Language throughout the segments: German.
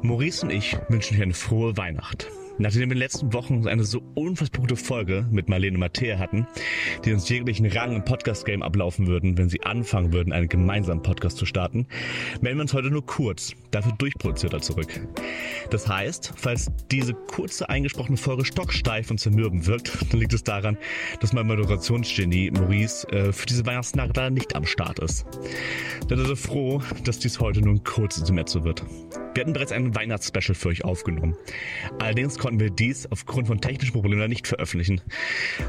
Maurice und ich wünschen euch eine frohe Weihnacht. Nachdem wir in den letzten Wochen eine so unfassbar gute Folge mit Marlene und Matthäa hatten, die uns jeglichen Rang im Podcast-Game ablaufen würden, wenn sie anfangen würden, einen gemeinsamen Podcast zu starten, melden wir uns heute nur kurz, dafür durchproduzierter zurück. Das heißt, falls diese kurze eingesprochene Folge stocksteif und zermürben wirkt, dann liegt es daran, dass mein Moderationsgenie Maurice äh, für diese Weihnachtsnacht leider nicht am Start ist. Bin also froh, dass dies heute nur ein kurzes Intermezzo wird. Wir hatten bereits ein Weihnachtsspecial für euch aufgenommen. Allerdings konnten wir dies aufgrund von technischen Problemen nicht veröffentlichen.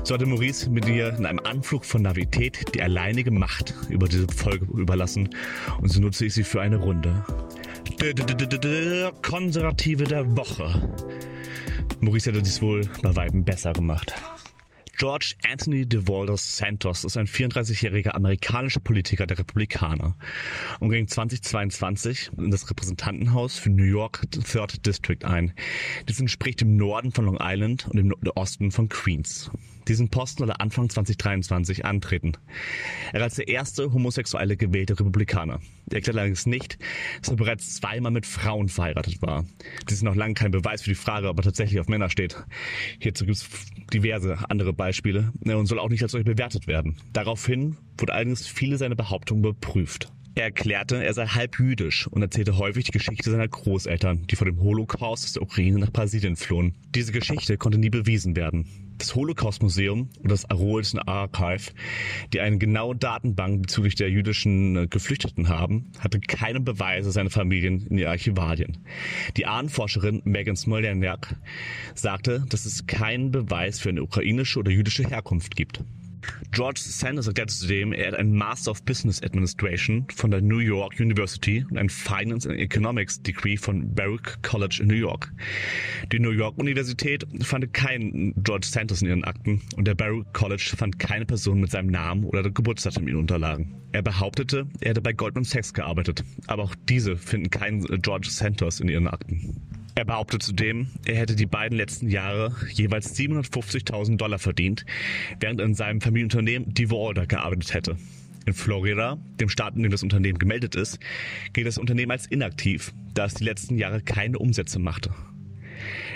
So hatte Maurice mit ihr in einem Anflug von Navität die alleinige Macht über diese Folge überlassen und so nutze ich sie für eine Runde. Konservative der Woche. Maurice hätte dies wohl bei Weitem besser gemacht. George Anthony DeWalder Santos ist ein 34-jähriger amerikanischer Politiker der Republikaner und ging 2022 in das Repräsentantenhaus für New York 3rd District ein. Dies entspricht dem Norden von Long Island und dem Osten von Queens. Diesen Posten soll er Anfang 2023 antreten. Er als der erste homosexuelle gewählte Republikaner. Er erklärt allerdings nicht, dass er bereits zweimal mit Frauen verheiratet war. Dies ist noch lange kein Beweis für die Frage, ob er tatsächlich auf Männer steht. Hierzu gibt es diverse andere Beispiele und soll auch nicht als solche bewertet werden. Daraufhin wurde allerdings viele seiner Behauptungen überprüft. Er erklärte, er sei halb jüdisch und erzählte häufig die Geschichte seiner Großeltern, die vor dem Holocaust aus der Ukraine nach Brasilien flohen. Diese Geschichte konnte nie bewiesen werden. Das Holocaust-Museum und das Arolsen Archive, die eine genaue Datenbank bezüglich der jüdischen äh, Geflüchteten haben, hatte keine Beweise seiner Familien in den Archivalien. Die Ahnenforscherin Megan Smoleniak sagte, dass es keinen Beweis für eine ukrainische oder jüdische Herkunft gibt. George Sanders erklärte zudem, er hat einen Master of Business Administration von der New York University und ein Finance and Economics Degree von Baruch College in New York. Die New York Universität fand keinen George Sanders in ihren Akten und der Baruch College fand keine Person mit seinem Namen oder Geburtsdatum in ihren Unterlagen. Er behauptete, er hätte bei Goldman Sachs gearbeitet, aber auch diese finden keinen George Santos in ihren Akten. Er behauptet zudem, er hätte die beiden letzten Jahre jeweils 750.000 Dollar verdient, während er in seinem Familienunternehmen DeWalder gearbeitet hätte. In Florida, dem Staat, in dem das Unternehmen gemeldet ist, gilt das Unternehmen als inaktiv, da es die letzten Jahre keine Umsätze machte.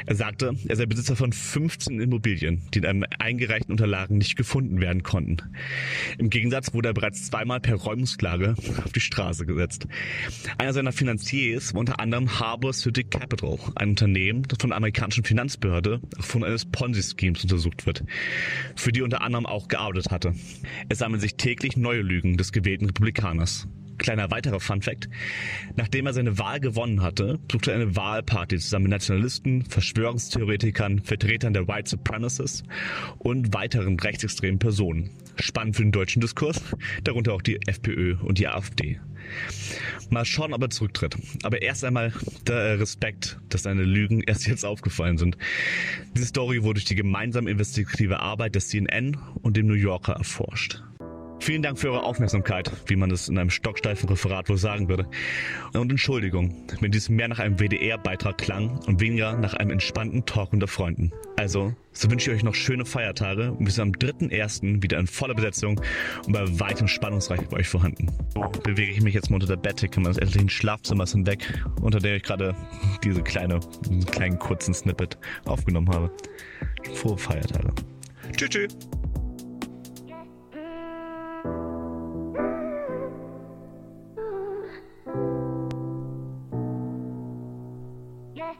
Er sagte, er sei Besitzer von 15 Immobilien, die in einem eingereichten Unterlagen nicht gefunden werden konnten. Im Gegensatz wurde er bereits zweimal per Räumungsklage auf die Straße gesetzt. Einer seiner Finanziers war unter anderem Harbor City Capital, ein Unternehmen, das von der amerikanischen Finanzbehörde von eines Ponzi-Schemes untersucht wird, für die unter anderem auch gearbeitet hatte. Es sammeln sich täglich neue Lügen des gewählten Republikaners. Kleiner weiterer Funfact. Nachdem er seine Wahl gewonnen hatte, besuchte er eine Wahlparty zusammen mit Nationalisten, Verschwörungstheoretikern, Vertretern der White Supremacists und weiteren rechtsextremen Personen. Spannend für den deutschen Diskurs, darunter auch die FPÖ und die AfD. Mal schauen, ob er zurücktritt. Aber erst einmal der Respekt, dass seine Lügen erst jetzt aufgefallen sind. Diese Story wurde durch die gemeinsame investigative Arbeit des CNN und dem New Yorker erforscht. Vielen Dank für eure Aufmerksamkeit, wie man es in einem stocksteifen Referat wohl sagen würde. Und Entschuldigung, wenn dies mehr nach einem WDR-Beitrag klang und weniger nach einem entspannten Talk unter Freunden. Also, so wünsche ich euch noch schöne Feiertage und wir sind am 3.1. wieder in voller Besetzung und bei weitem spannungsreich bei euch vorhanden. Bewege ich mich jetzt mal unter der Bettdecke meines elterlichen Schlafzimmers hinweg, unter der ich gerade diese kleine, diesen kleinen kurzen Snippet aufgenommen habe. Frohe Feiertage. Tschüss, tschüss.